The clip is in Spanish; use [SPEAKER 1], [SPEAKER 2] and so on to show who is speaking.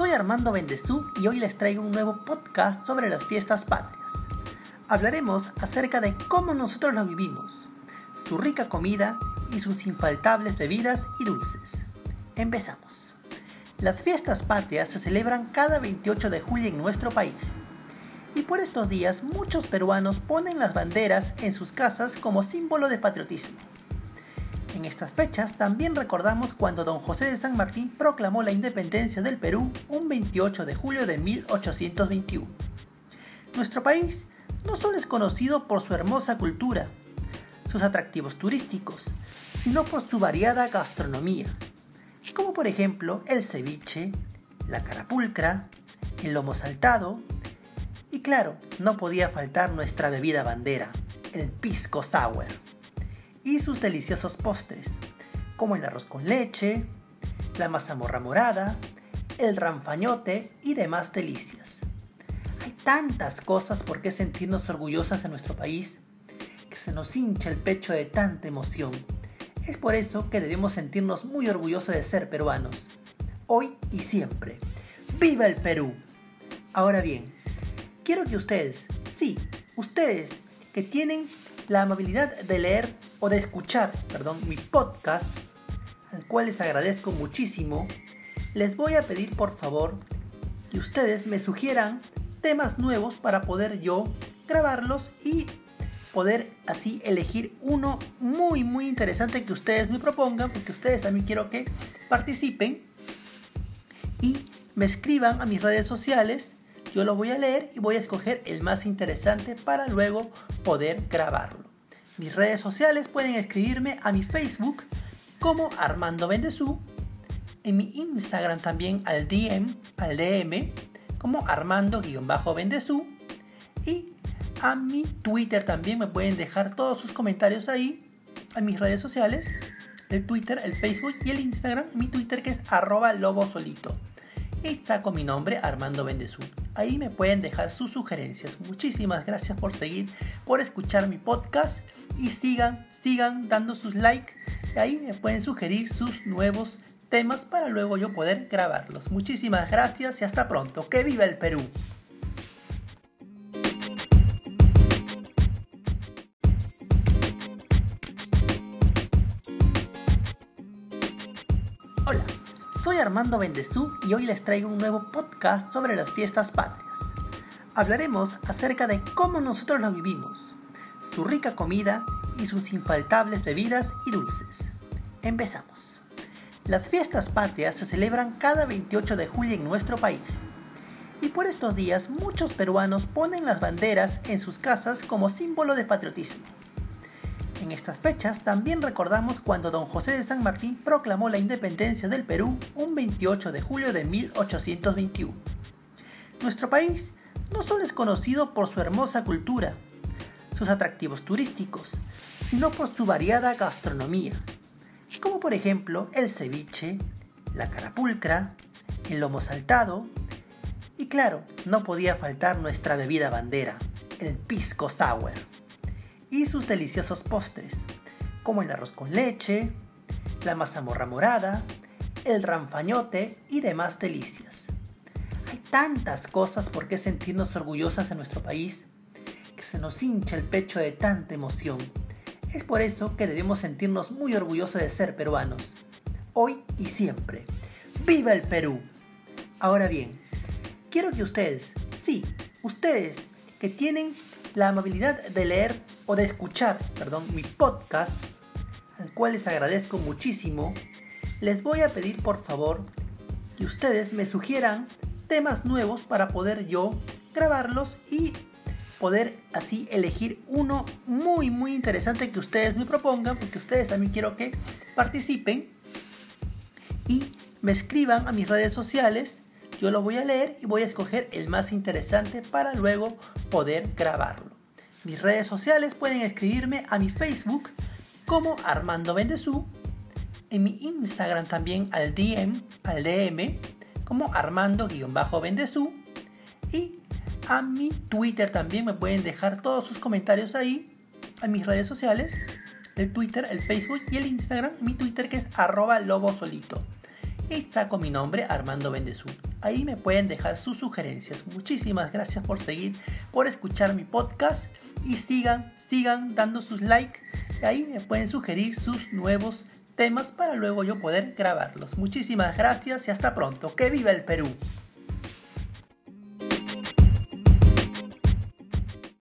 [SPEAKER 1] soy Armando Bendezú y hoy les traigo un nuevo podcast sobre las fiestas patrias. Hablaremos acerca de cómo nosotros lo vivimos, su rica comida y sus infaltables bebidas y dulces. Empezamos. Las fiestas patrias se celebran cada 28 de julio en nuestro país. Y por estos días muchos peruanos ponen las banderas en sus casas como símbolo de patriotismo. En estas fechas también recordamos cuando don José de San Martín proclamó la independencia del Perú un 28 de julio de 1821. Nuestro país no solo es conocido por su hermosa cultura, sus atractivos turísticos, sino por su variada gastronomía, como por ejemplo el ceviche, la carapulcra, el lomo saltado y claro, no podía faltar nuestra bebida bandera, el pisco sour y sus deliciosos postres, como el arroz con leche, la mazamorra morada, el ranfañote y demás delicias. Hay tantas cosas por qué sentirnos orgullosas de nuestro país que se nos hincha el pecho de tanta emoción. Es por eso que debemos sentirnos muy orgullosos de ser peruanos, hoy y siempre. ¡Viva el Perú! Ahora bien, quiero que ustedes, sí, ustedes que tienen la amabilidad de leer o de escuchar, perdón, mi podcast, al cual les agradezco muchísimo, les voy a pedir por favor que ustedes me sugieran temas nuevos para poder yo grabarlos y poder así elegir uno muy muy interesante que ustedes me propongan, porque ustedes también quiero que participen y me escriban a mis redes sociales yo lo voy a leer y voy a escoger el más interesante para luego poder grabarlo. Mis redes sociales pueden escribirme a mi Facebook como Armando Bendezú, en mi Instagram también al DM, al DM como Armando-Bendezú y a mi Twitter también me pueden dejar todos sus comentarios ahí a mis redes sociales, el Twitter, el Facebook y el Instagram, mi Twitter que es arroba lobo Y saco mi nombre Armando Bendezú. Ahí me pueden dejar sus sugerencias. Muchísimas gracias por seguir, por escuchar mi podcast y sigan, sigan dando sus likes. Ahí me pueden sugerir sus nuevos temas para luego yo poder grabarlos. Muchísimas gracias y hasta pronto. ¡Que viva el Perú! Hola. Soy Armando Bendezú y hoy les traigo un nuevo podcast sobre las fiestas patrias. Hablaremos acerca de cómo nosotros lo vivimos, su rica comida y sus infaltables bebidas y dulces. Empezamos. Las fiestas patrias se celebran cada 28 de julio en nuestro país. Y por estos días muchos peruanos ponen las banderas en sus casas como símbolo de patriotismo. En estas fechas también recordamos cuando don José de San Martín proclamó la independencia del Perú un 28 de julio de 1821. Nuestro país no solo es conocido por su hermosa cultura, sus atractivos turísticos, sino por su variada gastronomía, como por ejemplo el ceviche, la carapulcra, el lomo saltado y claro, no podía faltar nuestra bebida bandera, el pisco sour y sus deliciosos postres, como el arroz con leche, la mazamorra morada, el ranfañote y demás delicias. Hay tantas cosas por qué sentirnos orgullosas de nuestro país que se nos hincha el pecho de tanta emoción. Es por eso que debemos sentirnos muy orgullosos de ser peruanos, hoy y siempre. ¡Viva el Perú! Ahora bien, quiero que ustedes, sí, ustedes que tienen la amabilidad de leer o de escuchar, perdón, mi podcast, al cual les agradezco muchísimo, les voy a pedir por favor que ustedes me sugieran temas nuevos para poder yo grabarlos y poder así elegir uno muy muy interesante que ustedes me propongan, porque ustedes también quiero que participen y me escriban a mis redes sociales yo lo voy a leer y voy a escoger el más interesante para luego poder grabarlo. Mis redes sociales pueden escribirme a mi Facebook como Armando Bendezú, en mi Instagram también al DM, al DM como Armando-Bendezú y a mi Twitter también me pueden dejar todos sus comentarios ahí, a mis redes sociales, el Twitter, el Facebook y el Instagram, mi Twitter que es arroba lobo solito y saco mi nombre Armando Bendezú. Ahí me pueden dejar sus sugerencias. Muchísimas gracias por seguir, por escuchar mi podcast y sigan, sigan dando sus likes. Ahí me pueden sugerir sus nuevos temas para luego yo poder grabarlos. Muchísimas gracias y hasta pronto. ¡Que viva el Perú!